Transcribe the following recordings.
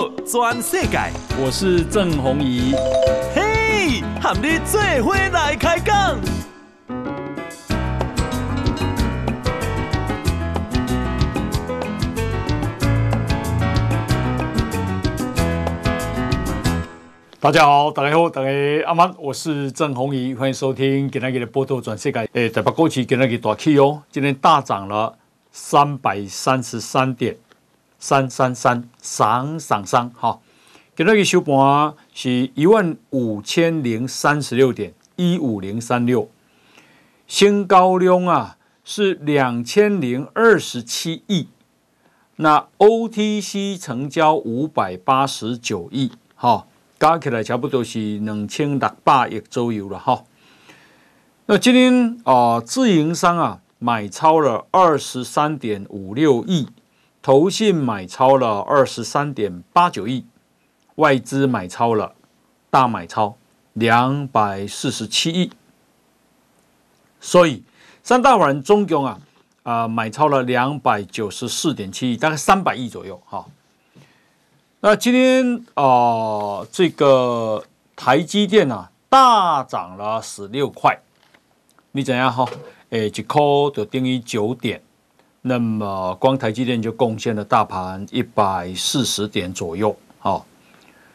道全世界，我是郑弘仪。嘿，和你做伙来开讲。大家好，大家好，大家阿曼，我是郑弘仪，欢迎收听今天的报道全世界。诶，台北股市今天大起哦，今天大涨了三百三十三点。三三三上上上，好，今日嘅收盘是一万五千零三十六点一五零三六，新高量啊是两千零二十七亿，那 OTC 成交五百八十九亿，哈，加起来差不多是两千六百亿左右了，哈。那今天啊，自营商啊买超了二十三点五六亿。投信买超了二十三点八九亿，外资买超了大买超两百四十七亿，所以三大法人总共啊啊、买超了两百九十四点七亿，大概三百亿左右哈。那今天啊、这个台积电啊大涨了十六块，你怎样哈？诶，一块就等于九点。那么光台积电就贡献了大盘一百四十点左右，好，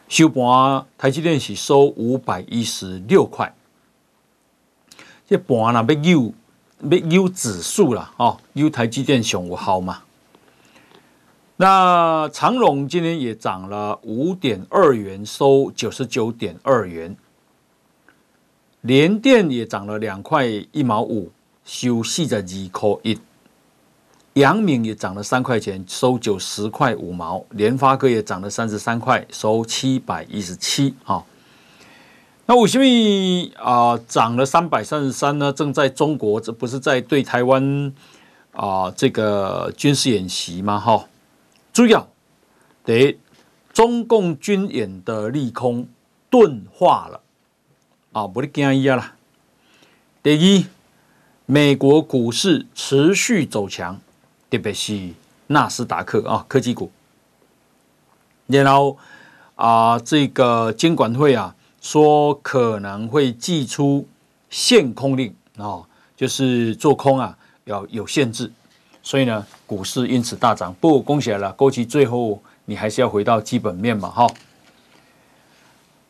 收盘台积电是收五百一十六块，这盘呢要有要有指数了哦，优台积电上午好嘛？那长荣今天也涨了五点二元，收九十九点二元，联电也涨了两块一毛五，收四十二块一。阳明也涨了三块钱，收九十块五毛；联发科也涨了三十三块，收七百一十七。啊，那为什么啊涨了三百三十三呢？正在中国，这不是在对台湾啊这个军事演习吗？哈，注意啊得中共军演的利空钝化了啊，不得惊一样了。第一，美国股市持续走强。特别是纳斯达克啊，科技股。然后啊，这个监管会啊说可能会祭出限空令啊，就是做空啊要有限制，所以呢，股市因此大涨。不过恭喜了，枸杞最后你还是要回到基本面嘛，哈。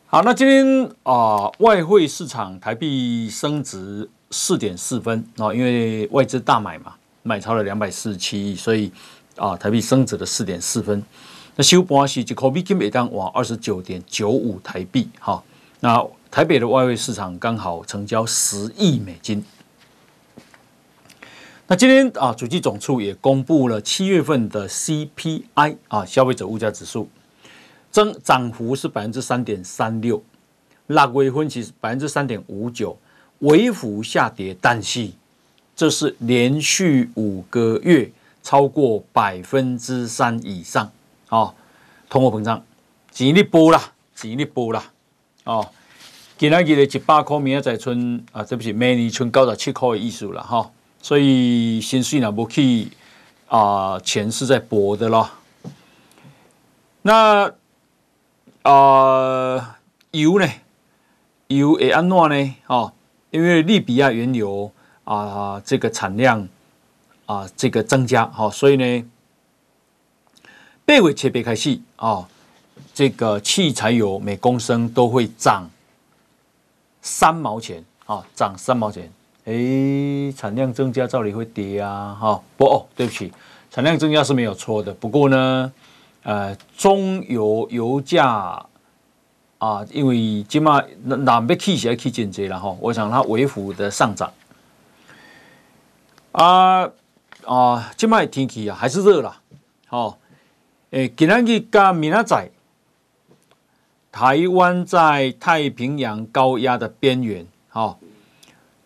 好，那今天啊，外汇市场台币升值四点四分啊，因为外资大买嘛。买超了两百四十七亿，所以啊，台币升值了四点四分。那收盘是一块美金每当往二十九点九五台币。哈，那台北的外汇市场刚好成交十亿美金。那今天啊，主计总处也公布了七月份的 CPI 啊，消费者物价指数增涨幅是百分之三点三六，六月份其实百分之三点五九，微幅下跌，但是。这是连续五个月超过百分之三以上哦，通货膨胀，钱你补啦，钱你补啦，哦，今天记得一百块，明仔载剩啊，对不起，明年剩九十七块的意思了哈、哦，所以薪水呢不去啊，钱是在补的咯。那啊、呃，油呢？油会安怎呢？哦，因为利比亚原油。啊，这个产量啊，这个增加，好，所以呢，八月切别开始啊，这个汽柴油每公升都会涨三毛钱，啊，涨三毛钱。哎，产量增加，照理会跌啊，哈，不哦，对不起，产量增加是没有错的。不过呢，呃，中油油价啊，因为起码那那边气起来气减值了哈，我想它微幅的上涨。啊啊！今麦天气啊还是热啦。好，诶，今日加明仔载，台湾在太平洋高压的边缘。好，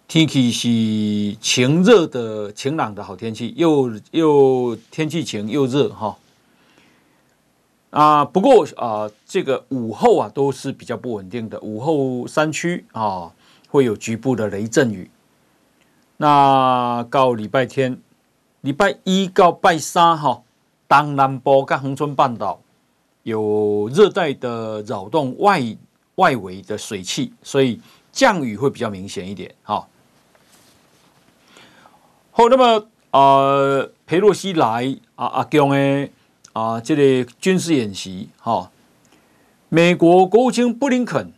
天气是晴热的、晴朗的好天气，又又天气晴又热哈。啊，不过啊，这个午后啊都是比较不稳定的，午后山区啊会有局部的雷阵雨。那到礼拜天、礼拜一到拜三哈，东南部跟恒春半岛有热带的扰动外外围的水汽，所以降雨会比较明显一点。哈，好，那么呃，裴洛西来啊阿强的啊，这个军事演习，哈，美国国务卿布林肯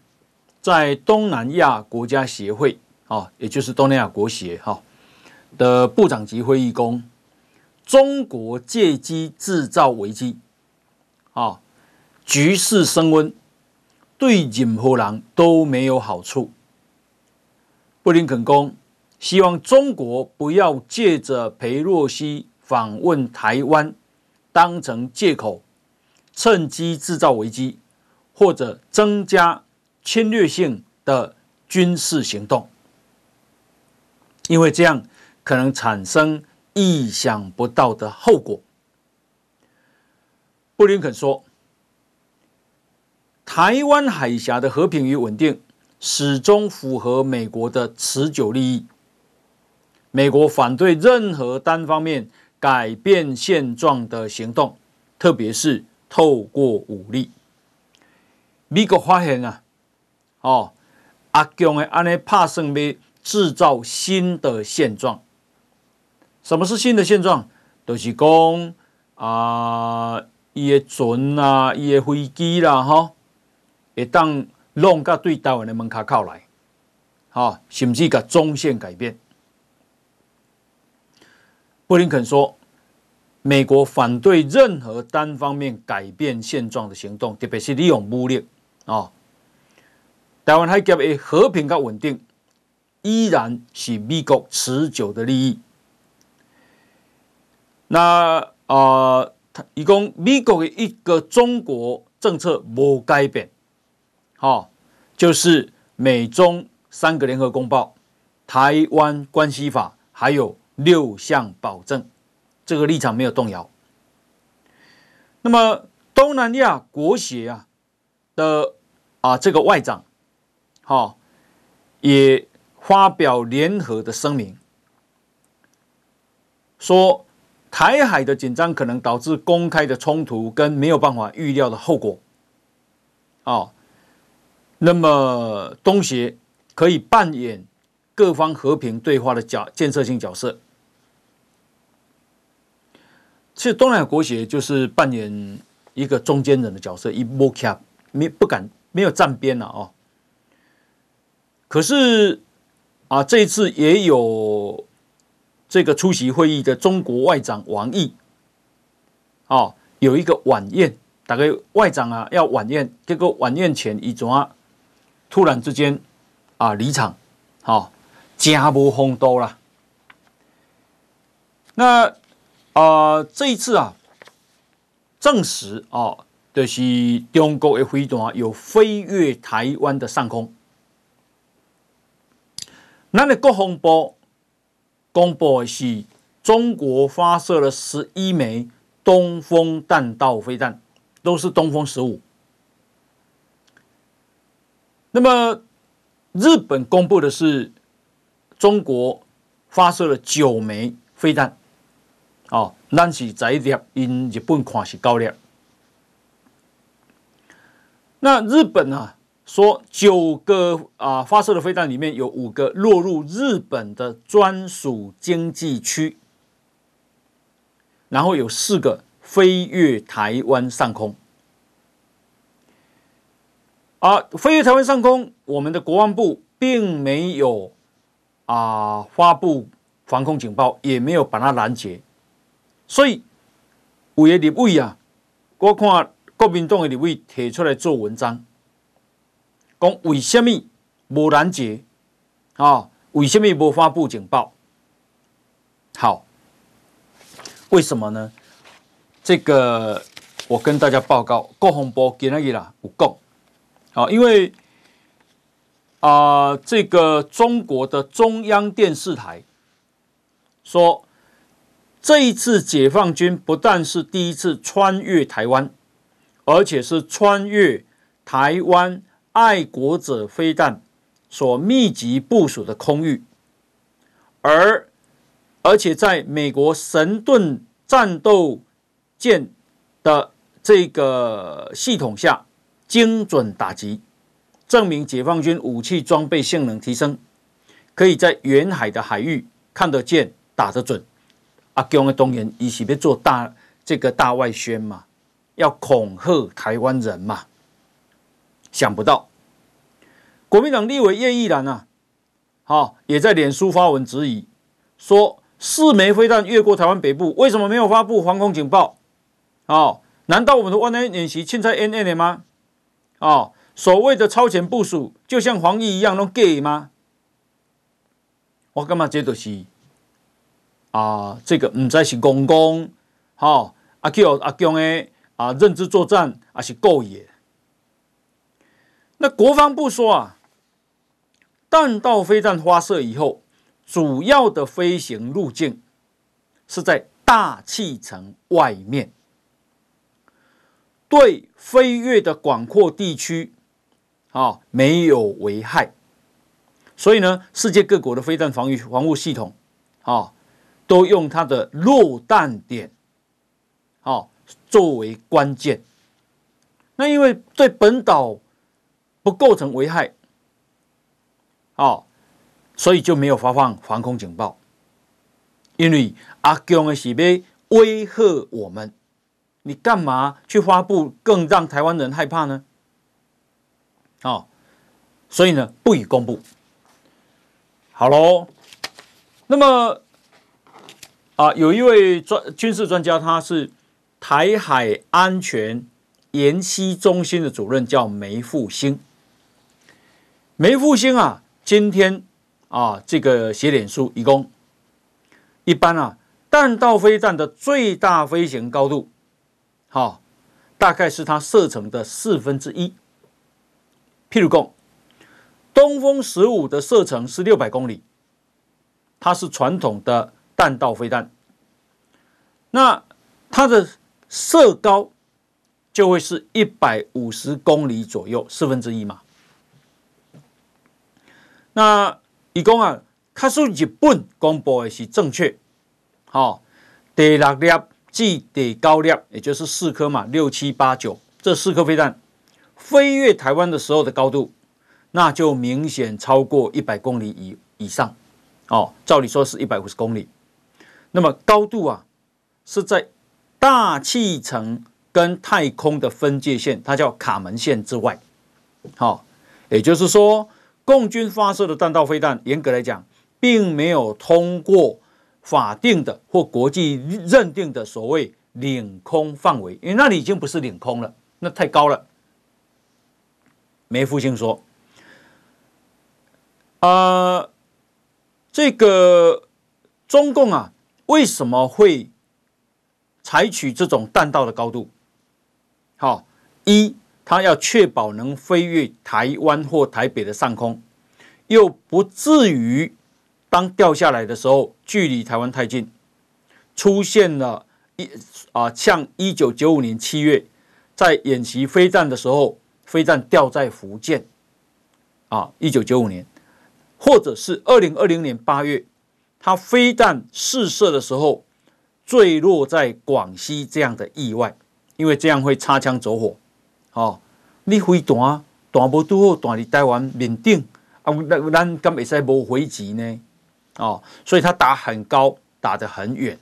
在东南亚国家协会啊，也就是东南亚国协哈的部长级会议中，中国借机制造危机，啊。局势升温，对任何人都没有好处。布林肯公希望中国不要借着裴洛西访问台湾当成借口，趁机制造危机，或者增加侵略性的军事行动，因为这样可能产生意想不到的后果。布林肯说。台湾海峡的和平与稳定始终符合美国的持久利益。美国反对任何单方面改变现状的行动，特别是透过武力。美国发现啊，哦，阿强的安尼拍算要制造新的现状。什么是新的现状？就是讲啊，伊的船啊，伊的飞机啦，哈。会当弄个对台湾的门槛靠来，哈，甚至个中线改变。布林肯说，美国反对任何单方面改变现状的行动，特别是利用武力啊。台湾海峡的和平跟稳定，依然是美国持久的利益。那啊，他一共美国的一个中国政策无改变。哦，就是美中三个联合公报、台湾关系法，还有六项保证，这个立场没有动摇。那么东南亚国协啊的啊这个外长，好、哦，也发表联合的声明，说台海的紧张可能导致公开的冲突跟没有办法预料的后果，哦。那么，东协可以扮演各方和平对话的角建设性角色。其实，东南亚国协就是扮演一个中间人的角色，一摸卡没不敢没有站边了哦。可是啊，这一次也有这个出席会议的中国外长王毅，哦，有一个晚宴，大概外长啊要晚宴，结果晚宴前一转。突然之间，啊，离场，好，家无风度了。那啊、这一次啊，证实哦，就是中国的飞弹有飞越台湾的上空。那你国防部公布的是，中国发射了十一枚东风弹道飞弹，都是东风十五。那么，日本公布的是中国发射了九枚飞弹，哦，那是在粒，因日本看是高粱。那日本啊说九个啊发射的飞弹里面有五个落入日本的专属经济区，然后有四个飞越台湾上空。啊，飞越台湾上空，我们的国防部并没有啊发布防空警报，也没有把它拦截，所以有的立委啊，我看国民党的立委提出来做文章，讲为什么没拦截啊？为什么没发布警报？好，为什么呢？这个我跟大家报告，国防部今日啦有讲。好，因为啊、呃，这个中国的中央电视台说，这一次解放军不但是第一次穿越台湾，而且是穿越台湾爱国者飞弹所密集部署的空域，而而且在美国神盾战斗舰的这个系统下精准打击，证明解放军武器装备性能提升，可以在远海的海域看得见、打得准。阿共的动员，一起别做大这个大外宣嘛，要恐吓台湾人嘛。想不到，国民党立委叶毓兰啊，好也在脸书发文质疑，说四枚飞弹越过台湾北部，为什么没有发布防空警报？哦，难道我们的万安演习凊彩演演的吗？哦，所谓的超前部署，就像防疫一样都 gay 吗？我干嘛这都是？啊，这个唔再是公公，好阿 Q 阿强的啊认知作战，还是故意。那国防部说啊，弹道飞弹发射以后，主要的飞行路径是在大气层外面，对飞越的广阔地区啊没有危害。所以呢，世界各国的飞弹防御防护系统啊。都用它的落弹点，好作为关键。那因为对本岛不构成危害，哦，所以就没有发放防空警报。因为阿共的是被威吓我们，你干嘛去发布更让台湾人害怕呢？哦，所以呢不予公布。好喽，那么。啊，有一位专军事专家，他是台海安全研析中心的主任，叫梅复兴。梅复兴啊，今天啊，这个写脸书，一共一般啊，弹道飞弹的最大飞行高度，好、大概是它射程的四分之一。譬如讲，东风十五的射程是六百公里，它是传统的。弹道飞弹，那它的射高就会是一百五十公里左右，四分之一嘛。那一共啊，它是日本公布的是正确，好，第六粒至第九粒，也就是四颗嘛，六七八九这四颗飞弹飞越台湾的时候的高度，那就明显超过一百公里以以上，哦，照理说是一百五十公里。那么高度啊，是在大气层跟太空的分界线，它叫卡门线之外。好，也就是说，共军发射的弹道飞弹，严格来讲，并没有通过法定的或国际认定的所谓领空范围，因为那里已经不是领空了，那太高了。梅复兴说：“啊、这个中共啊。”为什么会采取这种弹道的高度？好，一，它要确保能飞越台湾或台北的上空，又不至于当掉下来的时候距离台湾太近，出现了一啊，像一九九五年七月在演习飞弹的时候，飞弹掉在福建，啊，一九九五年，或者是二零二零年八月。它飞弹试射的时候坠落在广西这样的意外，因为这样会擦枪走火。哦，你飞弹弹不多好，弹在台湾面顶啊，咱咱敢会使无回击呢？哦，所以它打很高，打得很远。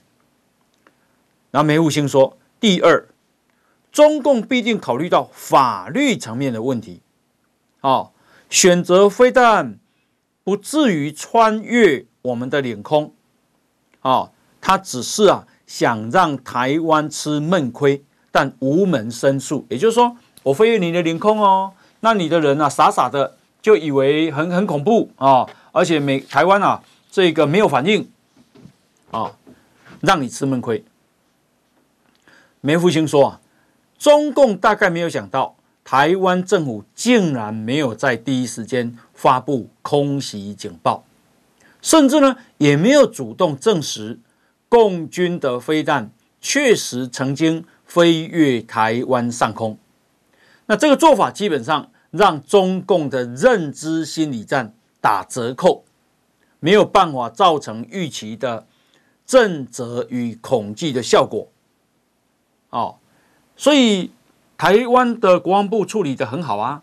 然后梅复兴说，第二，中共必定考虑到法律层面的问题。哦，选择飞弹不至于穿越。我们的领空，啊，他只是啊想让台湾吃闷亏，但无门申诉。也就是说，我飞越你的领空哦，那你的人啊傻傻的就以为很很恐怖啊，而且美台湾啊这个没有反应，啊，让你吃闷亏。梅复兴说啊，中共大概没有想到，台湾政府竟然没有在第一时间发布空袭警报。甚至呢，也没有主动证实共军的飞弹确实曾经飞越台湾上空。那这个做法基本上让中共的认知心理战打折扣，没有办法造成预期的震慑与恐惧的效果。哦，所以台湾的国防部处理得很好啊，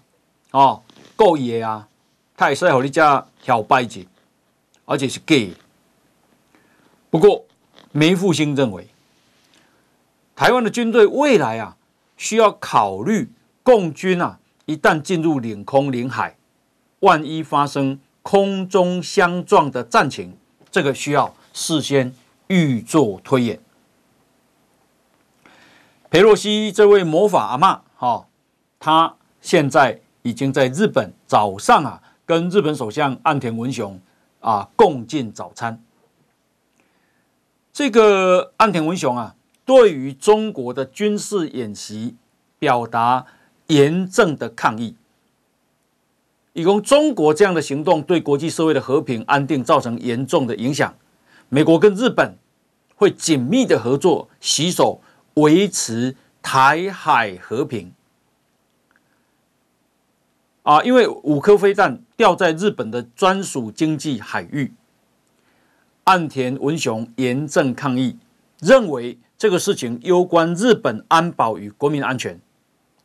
哦，够野啊，他也是和你家挑白子，而且是 gay。不过梅复兴认为，台湾的军队未来啊，需要考虑共军啊，一旦进入领空领海，万一发生空中相撞的战情，这个需要事先预做推演。裴洛西这位魔法阿妈，哈，他现在已经在日本早上啊，跟日本首相岸田文雄啊共进早餐。这个岸田文雄啊，对于中国的军事演习表达严正的抗议，以供中国这样的行动对国际社会的和平安定造成严重的影响，美国跟日本会紧密的合作，携手。维持台海和平啊，因为五颗飞弹掉在日本的专属经济海域，岸田文雄严正抗议，认为这个事情攸关日本安保与国民安全，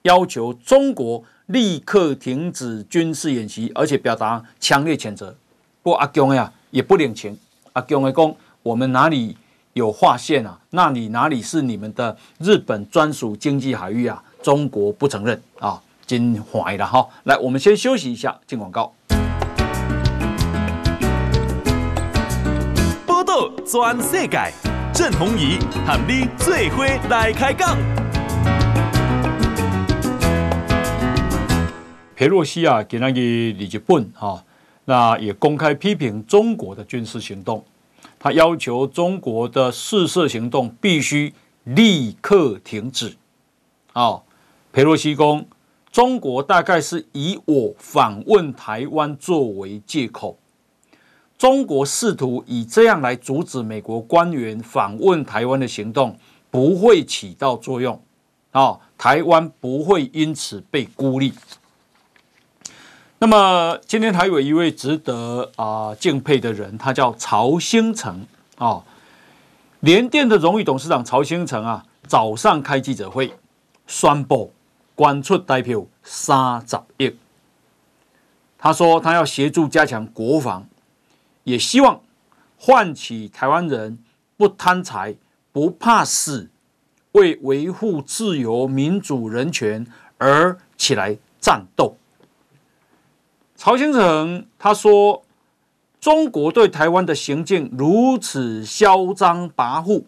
要求中国立刻停止军事演习，而且表达强烈谴责。不过阿共呀也不领情，阿共的讲我们哪里？有划线啊？那你哪里是你们的日本专属经济海域啊？中国不承认啊，真坏了哈！来，我们先休息一下，进广告。报道全世界，郑弘仪喊你最伙来开讲。裴洛西啊，给那个日本哈，那也公开批评中国的军事行动。他要求中国的试射行动必须立刻停止。哦，裴洛西公，中国大概是以我访问台湾作为借口，中国试图以这样来阻止美国官员访问台湾的行动不会起到作用。哦，台湾不会因此被孤立。那么今天还有一位值得啊、敬佩的人，他叫曹兴诚啊，联电的荣誉董事长曹兴诚啊，早上开记者会宣布捐出代票三十亿。他说他要协助加强国防，也希望唤起台湾人不贪财、不怕死，为维护自由、民主、人权而起来战斗。曹兴诚他说：“中国对台湾的行径如此嚣张跋扈，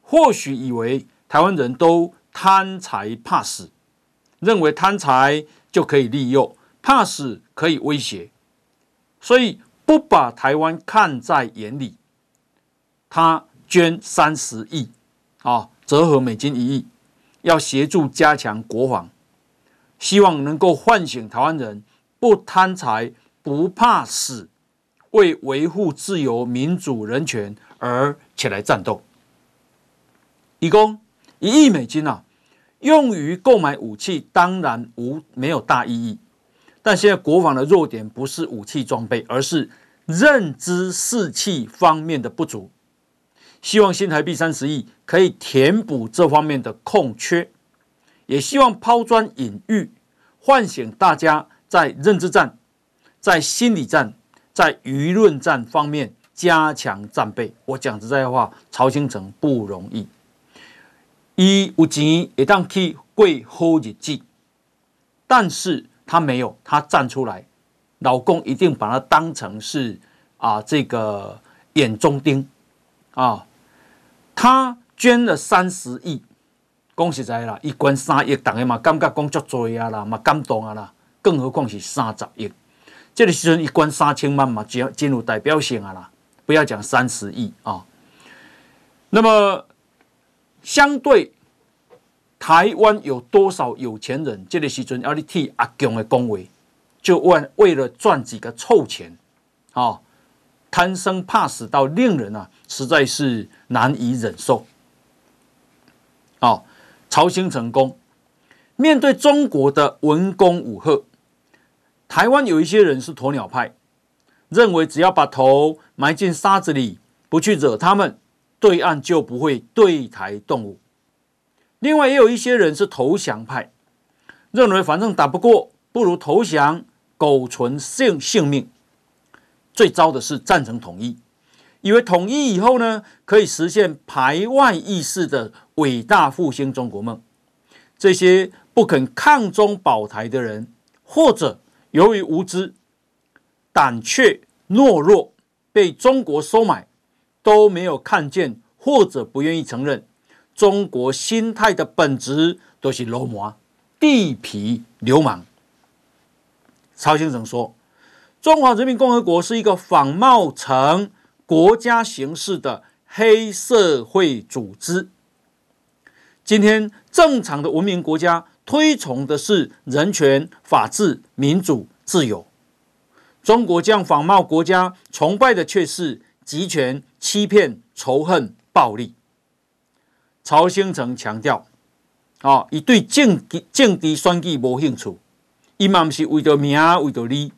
或许以为台湾人都贪财怕死，认为贪财就可以利诱，怕死可以威胁，所以不把台湾看在眼里。他捐三十亿，啊，折合美金一亿，要协助加强国防，希望能够唤醒台湾人。”不贪财，不怕死，为维护自由、民主、人权而起来战斗。一共一亿美金啊，用于购买武器，当然无没有大意义。但现在国防的弱点不是武器装备，而是认知士气方面的不足。希望新台币三十亿可以填补这方面的空缺，也希望抛砖引玉，唤醒大家。在认知战、在心理战、在舆论战方面加强战备。我讲实在话，曹兴诚不容易。一有钱也当去过好日子，但是他没有，他站出来，老公一定把他当成是啊这个眼中钉啊。他捐了三十亿，讲实在啦，一捐三亿，大家嘛感觉讲足多啊啦，嘛感动啊啦。更何况是三十亿，这个时阵一关三千万嘛，只要进入代表性啊啦，不要讲三十亿啊。那么，相对台湾有多少有钱人？这个时阵要你替阿强的恭维，就为为了赚几个臭钱啊，贪生怕死到令人啊，实在是难以忍受。啊，朝兴成功面对中国的文攻武吓。台湾有一些人是鸵鸟派，认为只要把头埋进沙子里，不去惹他们，对岸就不会对台动武。另外也有一些人是投降派，认为反正打不过，不如投降，苟存性性命。最糟的是赞成统一，以为统一以后呢，可以实现排外意识的伟大复兴中国梦。这些不肯抗中保台的人，或者由于无知、胆怯、懦弱，被中国收买，都没有看见，或者不愿意承认，中国心态的本质都是流氓、地痞流氓。曹先生说。中华人民共和国是一个仿冒成国家形式的黑社会组织。今天正常的文明国家推崇的是人权、法治、民主、自由。中国这样仿冒国家崇拜的却是集权、欺骗、仇恨、暴力。曹兴诚强调：啊，以对政政敌选举无兴趣，伊嘛不是为着名，为着利。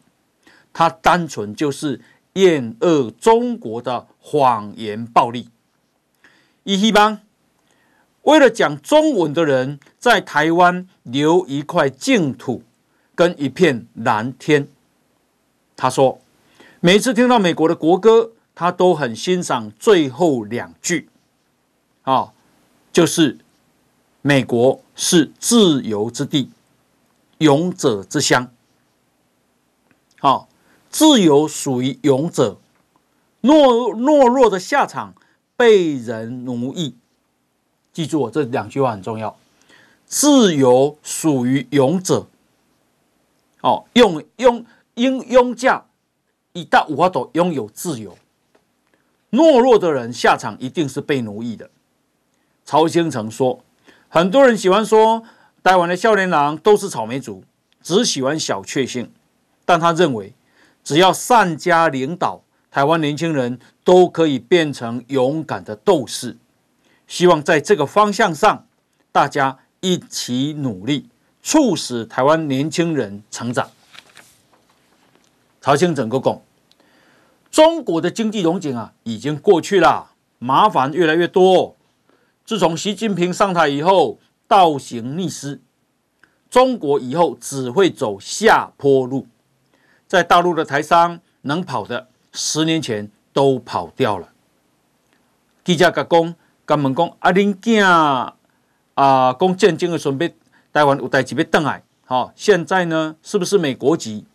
他单纯就是厌恶中国的谎言暴力。伊希望为了讲中文的人在台湾留一块净土跟一片蓝天。他说，每次听到美国的国歌，他都很欣赏最后两句，啊，就是美国是自由之地，勇者之乡，好。自由属于勇者，懦懦弱的下场被人奴役。记住我这两句话很重要。自由属于勇者，哦，用用英勇将以大五花朵拥有自由。懦弱的人下场一定是被奴役的。曹兴诚说，很多人喜欢说台湾的少年郎都是草莓族，只喜欢小确幸，但他认为。只要善加领导，台湾年轻人都可以变成勇敢的斗士。希望在这个方向上，大家一起努力，促使台湾年轻人成长。曹兴诚讲，中国的经济荣景啊，已经过去了，麻烦越来越多。自从习近平上台以后，倒行逆施，中国以后只会走下坡路。在大陆的台商能跑的，十年前都跑掉了。记者甲讲，甲问讲啊，恁囝啊，讲战争的准备，台湾有代志要转来，好，现在呢，是不是美国籍？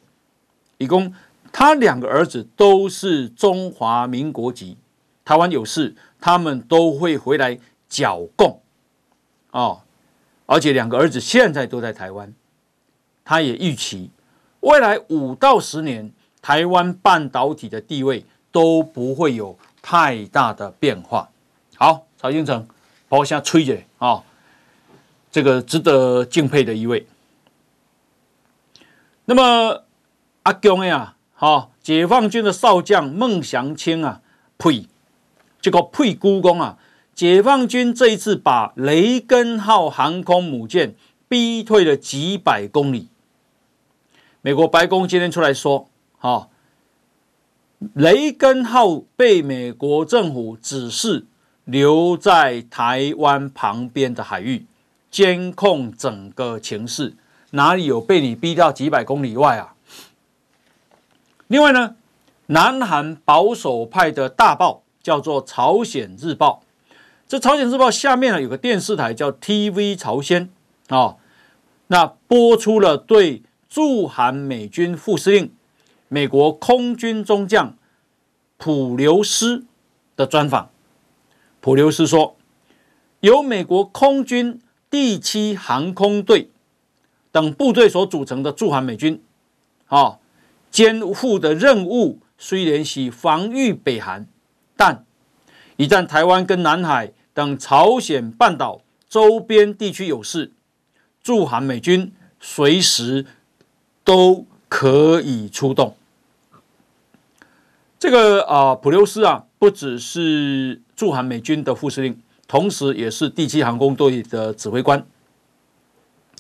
伊讲他两个儿子都是中华民国籍，台湾有事，他们都会回来剿共，哦，而且两个儿子现在都在台湾，他也预期。未来五到十年，台湾半导体的地位都不会有太大的变化。好，曹兴诚，帮我先吹着啊，这个值得敬佩的一位。那么阿强呀，好，解放军的少将孟祥青啊，呸，这个呸，孤公啊，解放军这一次把雷根号航空母舰逼退了几百公里。美国白宫今天出来说：“哈，雷根号被美国政府指示留在台湾旁边的海域，监控整个情势，哪里有被你逼到几百公里外啊？”另外呢，南韩保守派的大报叫做《朝鲜日报》，这《朝鲜日报》下面呢有个电视台叫 TV 朝鲜啊，那播出了对。驻韩美军副司令、美国空军中将普留斯的专访。普留斯说：“由美国空军第七航空队等部队所组成的驻韩美军，啊，肩负的任务虽然是防御北韩，但一旦台湾跟南海等朝鲜半岛周边地区有事，驻韩美军随时。”都可以出动。这个啊，普留斯啊，不只是驻韩美军的副司令，同时也是第七航空队的指挥官。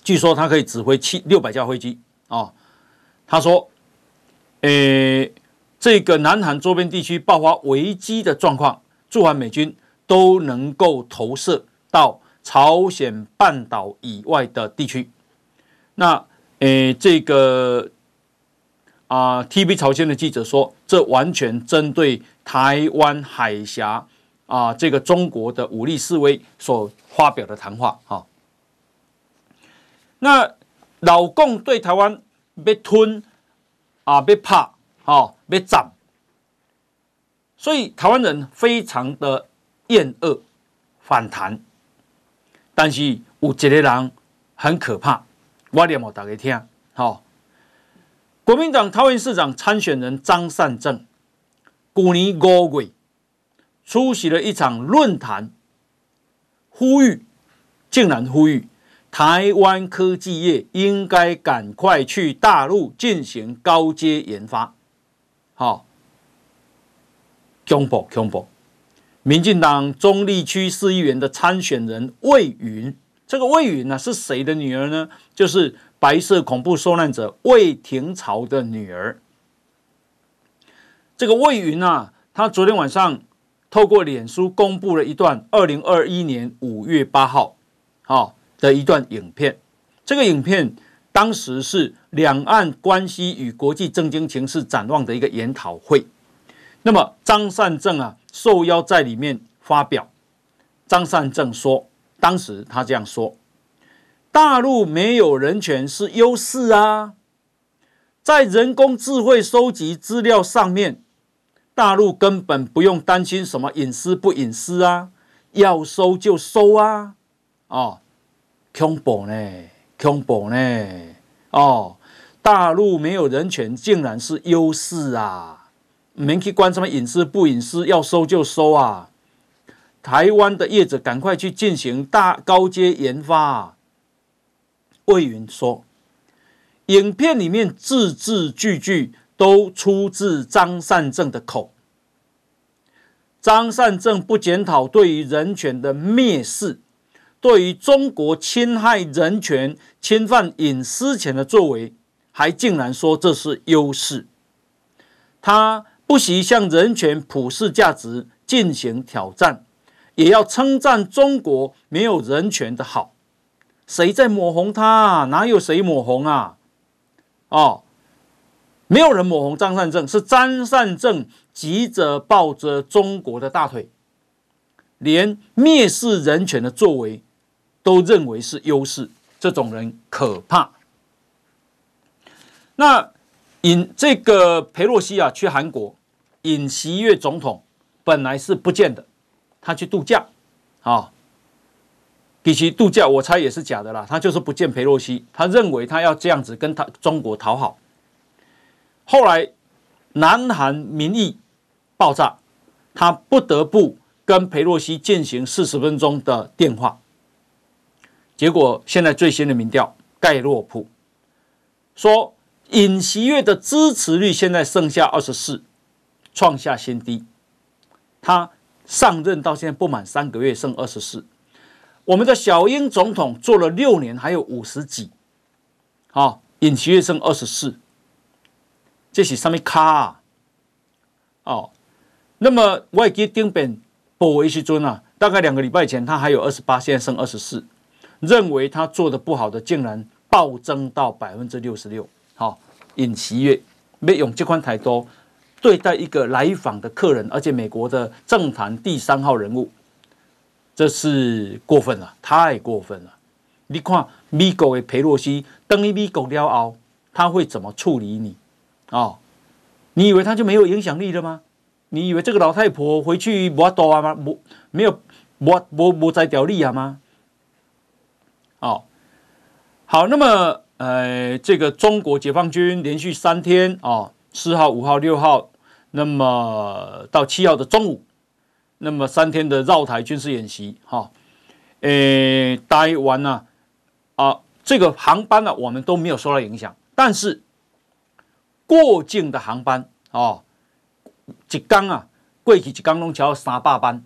据说他可以指挥七六百架飞机啊。他说：“诶，这个南韩周边地区爆发危机的状况，驻韩美军都能够投射到朝鲜半岛以外的地区。那诶，这个啊，TV 朝鲜的记者说，这完全针对台湾海峡啊，这个中国的武力示威所发表的谈话哈。那老共对台湾被吞啊，被怕啊，被斩，所以台湾人非常的厌恶反弹，但是有一个人很可怕。我念给大家听，好，国民党桃园市长参选人张善政，古年五月出席了一场论坛，呼吁，竟然呼吁台湾科技业应该赶快去大陆进行高阶研发，好，恐怖恐怖，民进党中立区市议员的参选人魏云。这个魏云呢是谁的女儿呢？就是白色恐怖受难者魏廷朝的女儿。这个魏云啊，他昨天晚上透过脸书公布了一段二零二一年五月八号，好，的一段影片。这个影片当时是两岸关系与国际政经情势展望的一个研讨会。那么张善政啊受邀在里面发表。张善政说。当时他这样说：“大陆没有人权是优势啊，在人工智慧收集资料上面，大陆根本不用担心什么隐私不隐私啊，要收就收啊，哦，恐怖呢，恐怖呢，哦，大陆没有人权竟然是优势啊，没去管什么隐私不隐私，要收就收啊。”台湾的业者赶快去进行大高阶研发。魏云说，影片里面字字句句都出自张善政的口。张善政不检讨对于人权的蔑视，对于中国侵害人权、侵犯隐私权的作为，还竟然说这是优势。他不惜向人权普世价值进行挑战。也要称赞中国没有人权的好，谁在抹红他啊？哪有谁抹红啊？哦，没有人抹红张善政，是张善政急着抱着中国的大腿，连蔑视人权的作为都认为是优势，这种人可怕。那尹这个裴洛西啊去韩国，尹锡悦总统本来是不见的。他去度假，啊，比起度假，我猜也是假的啦。他就是不见裴洛西，他认为他要这样子跟他中国讨好。后来，南韩民意爆炸，他不得不跟裴洛西进行四十分钟的电话。结果现在最新的民调，盖洛普说尹锡悦的支持率现在剩下二十四，创下新低。他。上任到现在不满三个月，剩二十四。我们的小英总统做了六年，还有五十几。好，尹锡悦剩二十四，这是什么卡啊？哦，那么外基丁本博维西尊啊，大概两个礼拜前他还有二十八，现在剩二十四。认为他做的不好的，竟然暴增到百分之六十六。好，尹锡悦没用这款太多。对待一个来访的客人，而且美国的政坛第三号人物，这是过分了，太过分了。你看美国的裴洛西等于美国了后，他会怎么处理你？哦，你以为他就没有影响力了吗？你以为这个老太婆回去没多啊吗？没没有没没没再屌厉害吗？哦，好，那么呃，这个中国解放军连续三天哦，四号、五号、六号。那么到七号的中午，那么三天的绕台军事演习，哈，诶，待完了啊，这个航班呢，我们都没有受到影响，但是过境的航班啊，一刚啊，过去一刚龙桥三百班，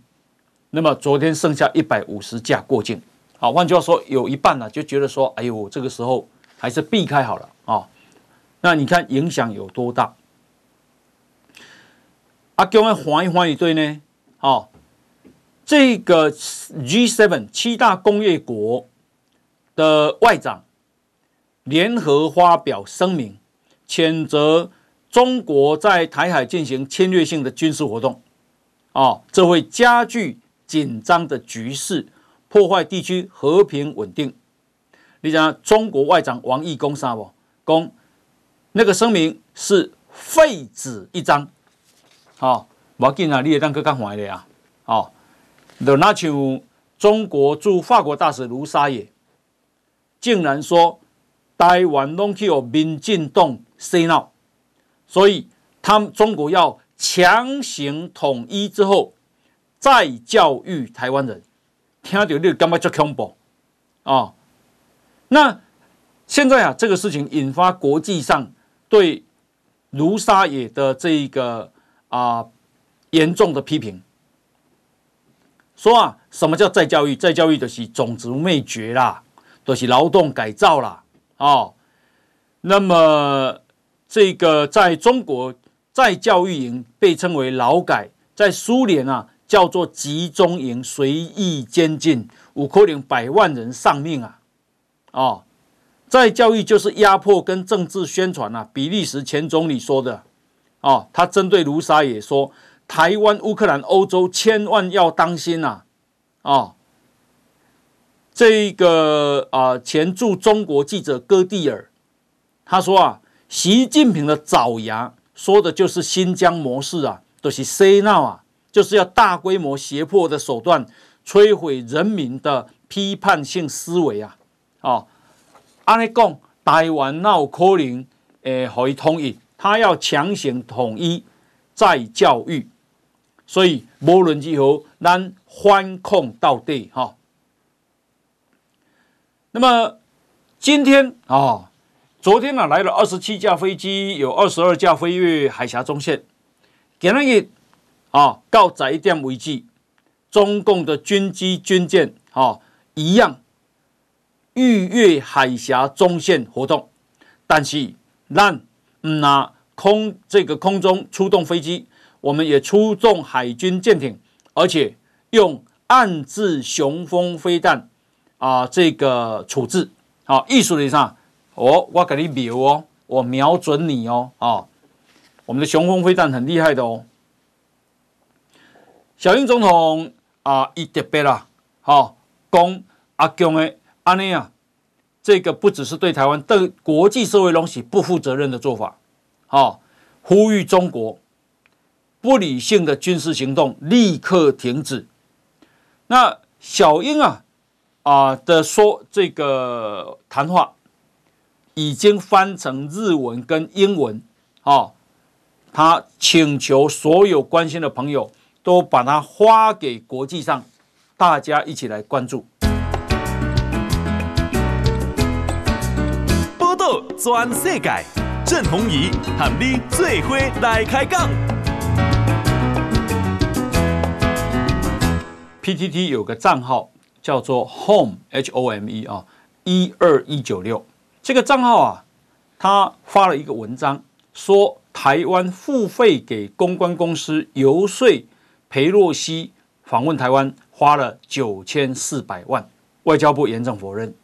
那么昨天剩下一百五十架过境，好，换句话说，有一半呢就觉得说，哎呦，这个时候还是避开好了啊，那你看影响有多大？阿公要换一换一对呢，哦，这个 G7 七大工业国的外长联合发表声明，谴责中国在台海进行侵略性的军事活动，啊，这会加剧紧张的局势，破坏地区和平稳定。你讲中国外长王毅讲啥不？讲那个声明是废纸一张，好，无要紧啊，你也当个干坏的呀，好。那像中国驻法国大使卢沙野竟然说台湾拢去有民进党洗脑，所以他们中国要强行统一之后再教育台湾人，听到你就感觉就恐怖啊！那现在啊，这个事情引发国际上对卢沙野的这一个啊严重的批评。说啊，什么叫再教育？再教育就是种族灭绝啦，都、是劳动改造啦，哦。那么这个在中国再教育营被称为劳改，在苏联啊叫做集中营，随意监禁，有可能百万人丧命啊，哦。再教育就是压迫跟政治宣传啊。比利时前总理说的，哦，他针对卢沙也说。台湾、乌克兰、欧洲千万要当心呐！啊，这个啊，前驻中国记者戈蒂尔他说啊，习近平的爪牙说的就是新疆模式啊，都、就是洗脑啊，就是要大规模胁迫的手段摧毁人民的批判性思维啊！哦，按你讲，台湾哪有可能诶可以统一？他要强行统一再教育。所以无论如何，咱反控到底哈。那么今天啊，昨天呢来了二十七架飞机，有二十二架飞越海峡中线。今日啊，到十一点为止，中共的军机军舰啊一样逾越海峡中线活动，但是咱嗯拿空这个空中出动飞机。我们也出动海军舰艇，而且用暗制雄风飞弹啊，这个处置好，艺术的上，哦，我给你瞄哦，我瞄准你哦，啊，我们的雄风飞弹很厉害的哦。小英总统啊，一特别啦，好，讲阿强的阿内啊，这个不只是对台湾，对国际社会东西不负责任的做法，好，呼吁中国。不理性的军事行动立刻停止。那小英啊啊的说这个谈话已经翻成日文跟英文，啊，他请求所有关心的朋友都把它发给国际上，大家一起来关注。报道全世界，郑弘仪和你最伙来开讲。PTT 有个账号叫做 Home H O M E 啊，一二一九六这个账号啊，他发了一个文章，说台湾付费给公关公司游说裴洛西访问台湾，花了九千四百万，外交部严正否认。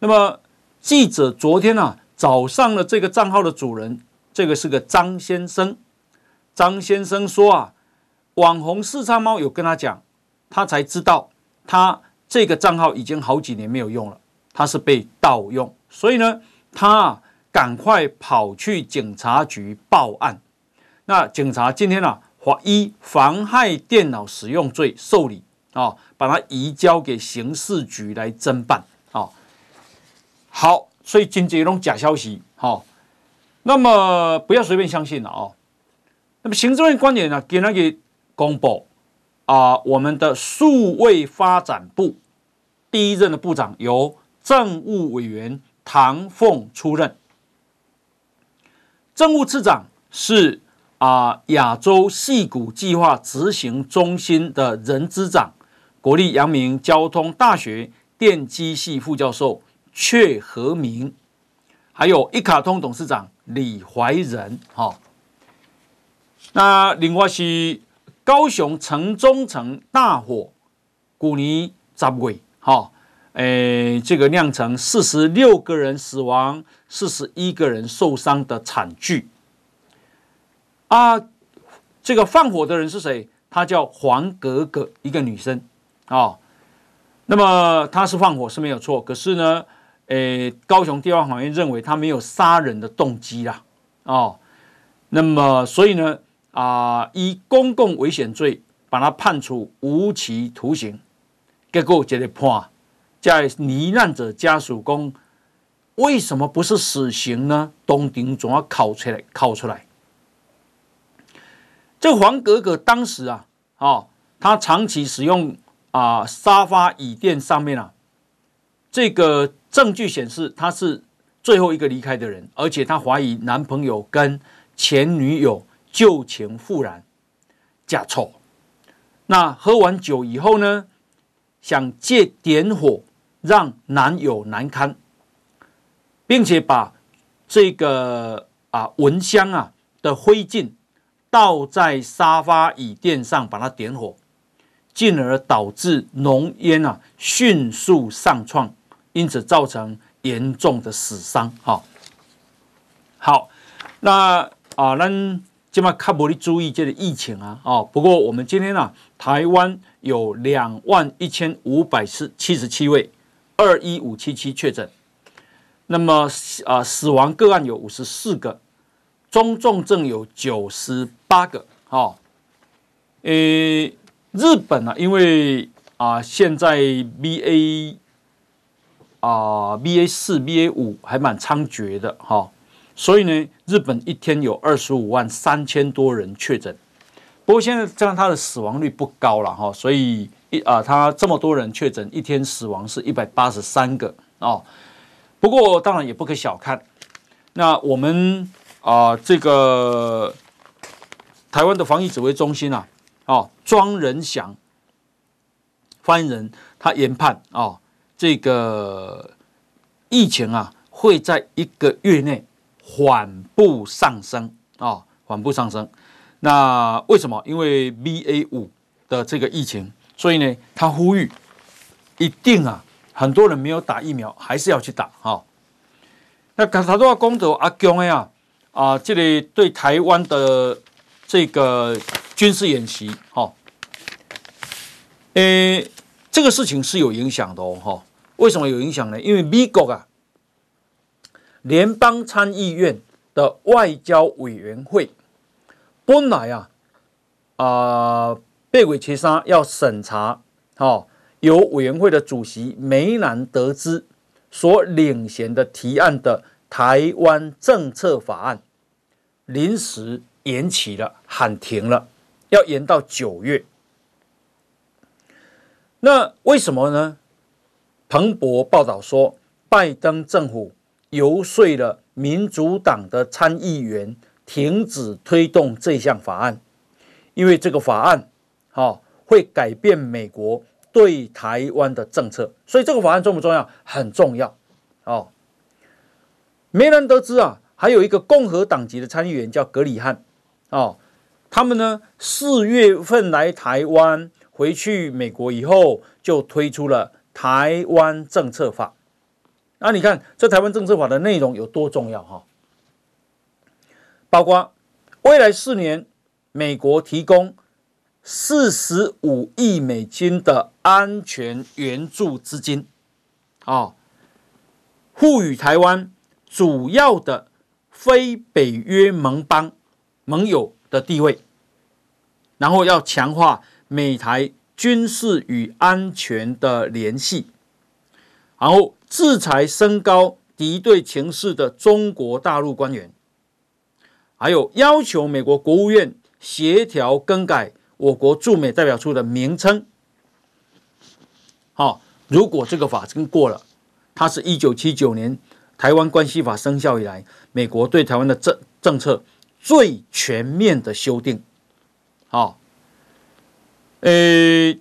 那么记者昨天啊找上了这个账号的主人，这个是个张先生，张先生说啊，网红四叉猫有跟他讲。他才知道，他这个账号已经好几年没有用了，他是被盗用，所以呢，他赶快跑去警察局报案。那警察今天啊，依妨害电脑使用罪受理啊，把他移交给刑事局来侦办啊。好，所以今这种假消息，好，那么不要随便相信了哦。那么行政院观点呢，给那个公布。啊，我们的数位发展部第一任的部长由政务委员唐凤出任，政务次长是啊亚洲矽谷计划执行中心的人资长，国立阳明交通大学电机系副教授阙和明，还有一卡通董事长李怀仁。哈、那另外是。高雄城中城大火古尼扎布韦，哈，诶，这个酿成四十六个人死亡、四十一个人受伤的惨剧。啊，这个放火的人是谁？她叫黄格格，一个女生，啊，那么她是放火是没有错，可是呢，诶，高雄地方法院认为她没有杀人的动机啦，哦，那么所以呢，啊，以公共危险罪把他判处无期徒刑，结果这个判在罹难者家属讲，为什么不是死刑呢？东庭总要考出来，考出来。这黄格格当时啊，哦，他长期使用啊沙发椅垫上面啊，这个证据显示他是最后一个离开的人，而且他怀疑男朋友跟前女友旧情复燃，假丑。那喝完酒以后呢，想借点火让男友难堪，并且把这个啊蚊香啊的灰烬。倒在沙发椅垫上，把它点火，进而导致浓烟啊迅速上窜，因此造成严重的死伤。哈，好，那啊，咱今麦卡无哩注意这个疫情啊，哦，不过我们今天啊，台湾有两万一千五百四七十七位二一五七七确诊，那么啊，死亡个案有五十四个。中重症有九十八个，哈、哦，诶，日本呢、啊，因为啊、呃，现在 BA 啊、呃、BA 四、BA 五还蛮猖獗的，哈、所以呢，日本一天有二十五万三千多人确诊，不过现在这样，它的死亡率不高了，哈、哦，所以一啊，它这么多人确诊，一天死亡是一百八十三个，哦，不过当然也不可小看，那我们。啊，这个台湾的防疫指挥中心啊，哦，庄人祥发言人他研判啊，这个疫情啊会在一个月内缓步上升啊，缓步上升。那为什么？因为 BA 五的这个疫情，所以呢，他呼吁一定啊，很多人没有打疫苗，还是要去打哈。那他都要公德阿公呀。啊，这里对台湾的这个军事演习，哈，诶，这个事情是有影响的哦，哈。为什么有影响呢？因为美国啊，联邦参议院的外交委员会本来啊，啊，八月七三要审查，哈，由委员会的主席梅兰德兹所领衔的提案的台湾政策法案。临时延期了，喊停了，要延到九月。那为什么呢？彭博报道说，拜登政府游说了民主党的参议员停止推动这项法案，因为这个法案，哈，会改变美国对台湾的政策。所以这个法案重不重要？很重要。哦，没人得知啊。还有一个共和党籍的参议员叫格里汉，哦，他们呢四月份来台湾，回去美国以后就推出了台湾政策法。那你看这台湾政策法的内容有多重要哈？包括未来四年美国提供四十五亿美金的安全援助资金，啊，赋予台湾主要的。非北约盟邦盟友的地位，然后要强化美台军事与安全的联系，然后制裁升高敌对情势的中国大陆官员，还有要求美国国务院协调更改我国驻美代表处的名称。好，如果这个法真过了，它是一九七九年。台湾关系法生效以来，美国对台湾的政政策最全面的修订，好，呃，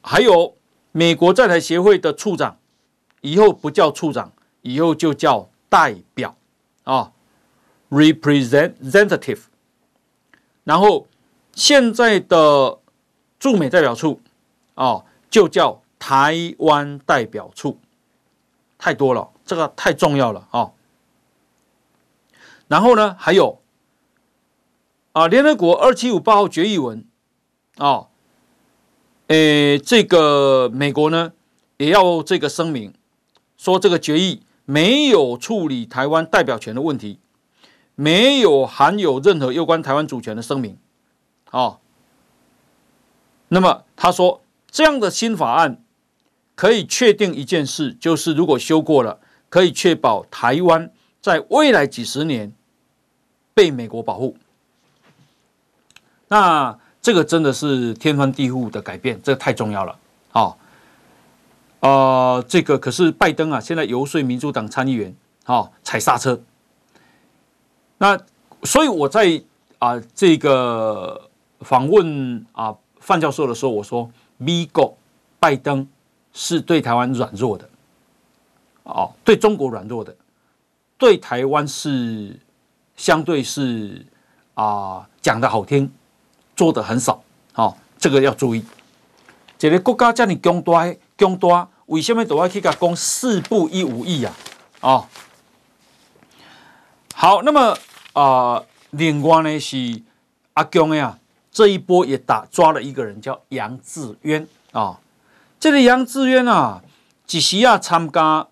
还有美国在台协会的处长，以后不叫处长，以后就叫代表啊，representative。然后现在的驻美代表处啊，就叫台湾代表处，太多了，这个太重要了啊、然后呢，还有啊，联合国二七五八号决议文啊。诶，这个美国呢也要这个声明，说这个决议没有处理台湾代表权的问题，没有含有任何有关台湾主权的声明，哦。那么他说，这样的新法案可以确定一件事，就是如果修过了，可以确保台湾在未来几十年被美国保护。那。这个真的是天翻地覆的改变，这个太重要了！哦呃，这个可是拜登啊，现在游说民主党参议员啊、哦，踩刹车。那所以我在啊、这个访问啊范教授的时候，我说，米国拜登是对台湾软弱的，哦，对中国软弱的，对台湾是相对是啊、讲的好听。做的很少，哦，这个要注意。这个国家叫你强大，强大，为什么都要去甲讲四不一无意？啊、哦，好，那么啊、另外呢是阿强呀，这一波也打抓了一个人叫杨志渊啊、这个杨志渊啊，只需要参加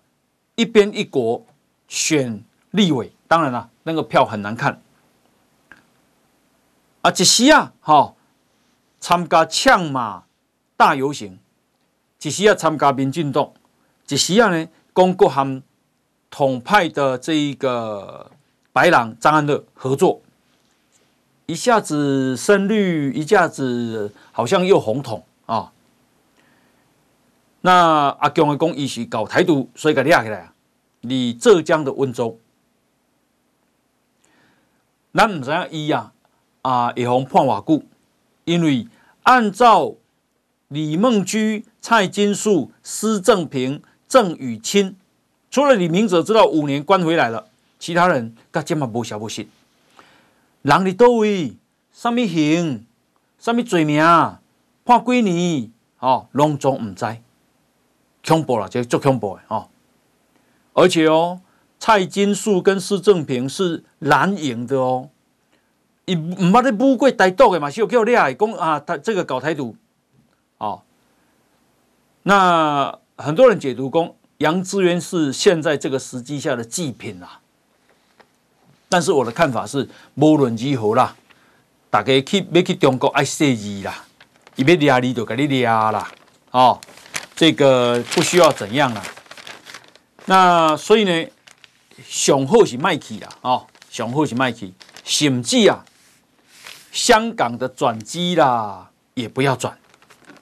一边一国选立委，当然了，那个票很难看。啊，一时啊，哈，参加呛马大游行，一时啊参加民进党，一时啊呢，跟国民统派的这一个白狼张安乐合作，一下子深绿，一下子好像又红统啊。那阿强的讲，伊是搞台独，所以给抓起来啊，你浙江的温州，咱唔知影伊啊。啊，也红判偌久，因为按照李梦居、蔡金树、施正平、郑宇钦，除了李明哲知道五年关回来了，其他人他这么不晓不信。人伫叨位，什么刑，什么罪名，判几年，哦，拢总唔知，恐怖了，这足恐怖的哦。而且哦，蔡金树跟施正平是蓝营的哦。伊唔捌咧武过台独的嘛，是有叫你来，讲啊，他这个搞台独，哦，那很多人解读讲杨智渊是现在这个时机下的祭品啦，但是我的看法是，无论如何啦，大家去要去中国爱设计啦，伊要抓你就给你抓啦，哦，这个不需要怎样啦，那所以呢，上好是卖去啦，哦，上好是卖去，甚至啊。香港的转机啦，也不要转。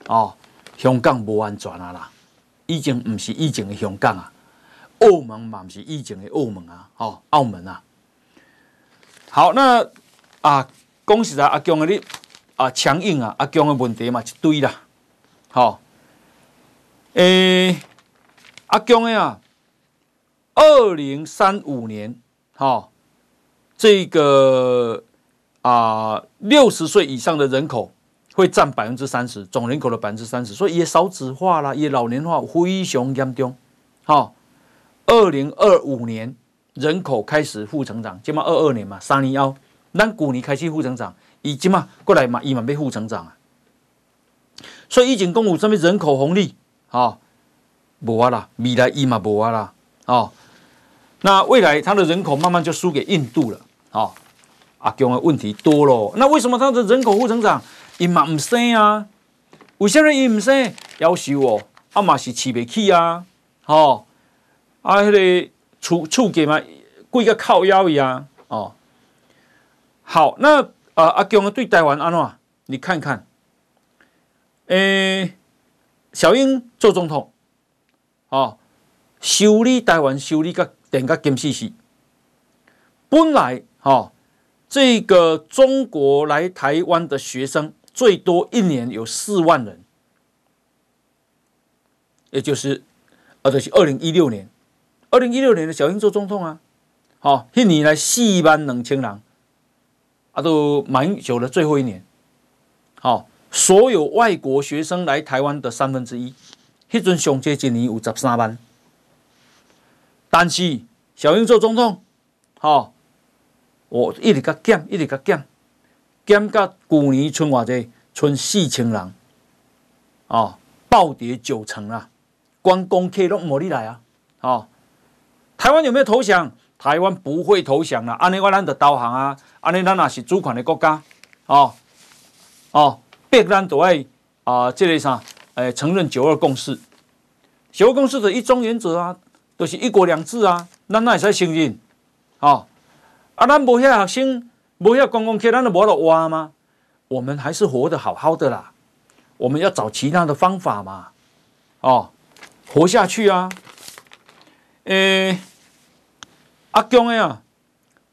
哦。香港不安全啊啦，已经不是以前的香港啊。澳门嘛，不是以前的澳门啊。哦，澳门啊。好，那啊，讲实啊，阿强的你啊，强硬啊，阿强的问题嘛一堆啦。好、诶、阿强的啊，二零三五年，好、哦，这个。啊，六十岁以上的人口会占百分之三十，总人口的百分之三十，所以也少子化了，也老年化非常严重。好、二零二五年人口开始负成长，今嘛二二年嘛，三年幺，咱旧年开始负成长，以及嘛过来嘛，伊嘛要负成长啊。所以已经公布什么人口红利啊，无啊啦，未来伊嘛无啊啦，哦，那未来它的人口慢慢就输给印度了，哦。阿强的问题多咯，那为什么他的人口负成长？伊嘛唔生啊？为什么伊唔生？夭寿哦，阿嘛是饲不起啊？吼，啊，迄个厝厝价嘛贵个靠腰一样哦。好，那呃阿强的对台湾安怎？你看看，诶、小英做总统，哦，修理台湾修理个电个金死死，本来哦。这个中国来台湾的学生最多一年有四万人，也就是，而且是二零一六年，二零一六年的小英做总统啊，好，一年来四万两千人，啊，都马英九的最后一年，好，所有外国学生来台湾的三分之一。迄阵上届一年有十三万，但是小英做总统，好、哦，我一直甲减，一直甲减，减到旧年剩偌济，剩四千人，哦，暴跌九成啊，观光客拢无你来啊，哦，台湾有没有投降？台湾不会投降啊，安尼我咱就投降啊，安尼咱也是主权的国家，哦，哦，必然都爱啊，这个啥？哎，承认九二共识，九二共识的一中原则啊，都、是一国两制啊，咱哪会使承认？哦，啊，咱无遐学生，不要公共客，咱就无得活吗？我们还是活得好好的啦，我们要找其他的方法嘛，哦，活下去啊。诶，阿公的啊，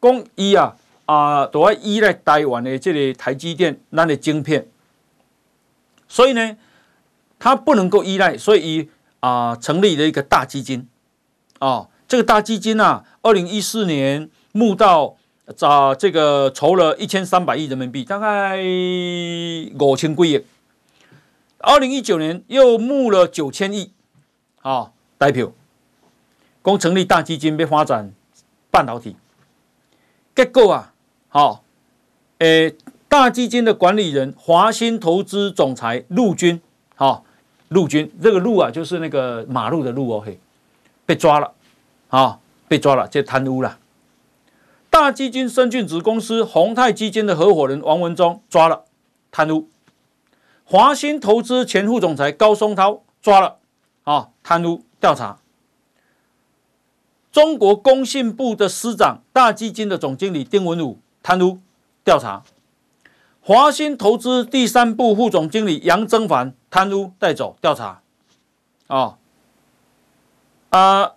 讲伊啊啊，都要依赖台湾的这个台积电，咱的晶片，所以呢。他不能够依赖，所以啊、呃，成立了一个大基金，哦，这个大基金啊，二零一四年募到找这个筹了一千三百亿人民币，大概五千几亿。二零一九年又募了九千亿，啊、代表，共成立大基金，被发展半导体。结果啊，好、哦，诶，大基金的管理人华兴投资总裁陆军，好、哦。陆军这个陆啊，就是那个马路的路哦，嘿，被抓了，啊，被抓了，这贪污了。大基金深圳子公司宏泰基金的合伙人王文忠抓了，贪污。华新投资前副总裁高松涛抓了，啊，贪污调查。中国工信部的司长，大基金的总经理丁文武贪污调查。华新投资第三部副总经理杨增凡。贪污带走调查，哦，啊，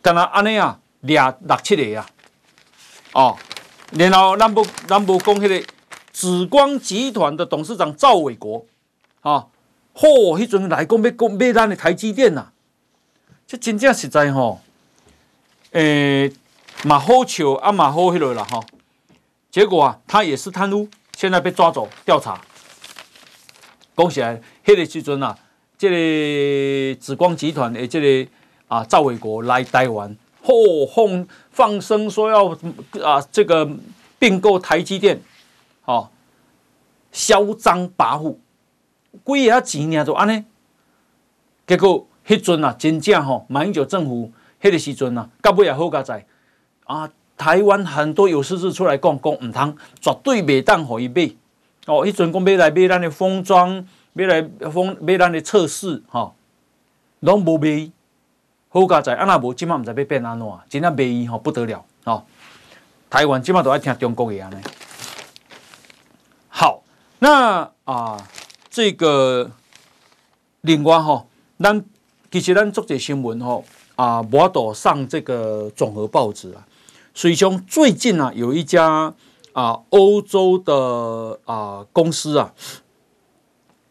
干那安尼啊，俩六七个呀，哦，然后咱不咱不讲迄个紫光集团的董事长赵伟国，啊，嚯，迄阵来讲要讲买咱的台积电呐、啊，这真正实在吼、哦，诶、欸，嘛好笑啊嘛好迄落啦哈，结果啊，他也是贪污，现在被抓走调查。讲起来，迄个时阵啊，这个紫光集团的这个啊赵伟国来台湾，嚯，放放声说要啊这个并购台积电，哦，嚣张跋扈，几啊钱呢？就安尼，结果迄阵啊，真正吼，马英九政府迄个时阵啊，到尾也好佳在啊，台湾很多有识之士出来讲讲，唔通绝对袂当互伊买。哦，迄阵讲买来买咱的封装，买来封买咱的测试，哈，拢无买，好佳在，啊那无，即马毋知要变安怎，真正卖伊吼不得了，哦，台湾即马都爱听中国的安尼。好，那啊，这个另外吼，咱其实咱做这新闻吼，啊，无多上这个综合报纸啊，所以从最近啊，有一家。啊，欧洲的啊公司啊，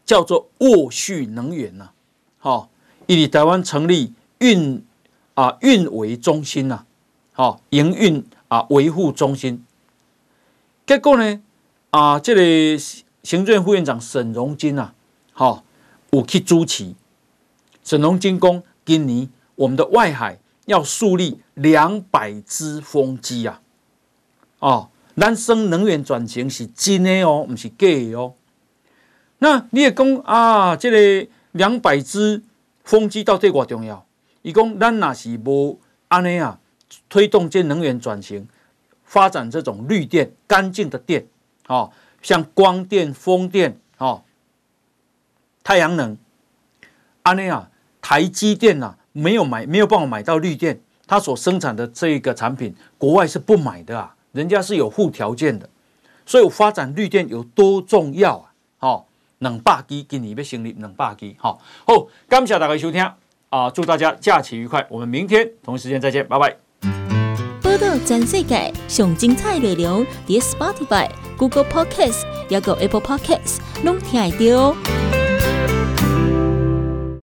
叫做沃旭能源呐，好，以台湾成立运啊运维中心呐，好，营运啊维护中心。结果呢，啊，这个行政副院长沈荣金呐，好，有去主持。沈荣金讲，今年我们的外海要树立两百只风机啊，哦。咱生能源转型是真的哦，不是假的哦。那你也讲啊，这个两百只风机到底多重要？伊讲咱若是无安尼啊，推动这能源转型，发展这种绿电、干净的电，哦，像光电、风电，哦，太阳能，安尼啊，台积电呐、啊，没有买，没有办法买到绿电，它所生产的这个产品，国外是不买的啊。人家是有附条件的，所以发展绿电有多重要啊！好，两百基今年要成立两百基，好，好，感谢大家收听啊！祝大家假期愉快，我们明天同一时间再见，拜拜。波道全世界上精彩内容，点 Spotify、Google Podcast，还有 Apple Podcast，拢听得到。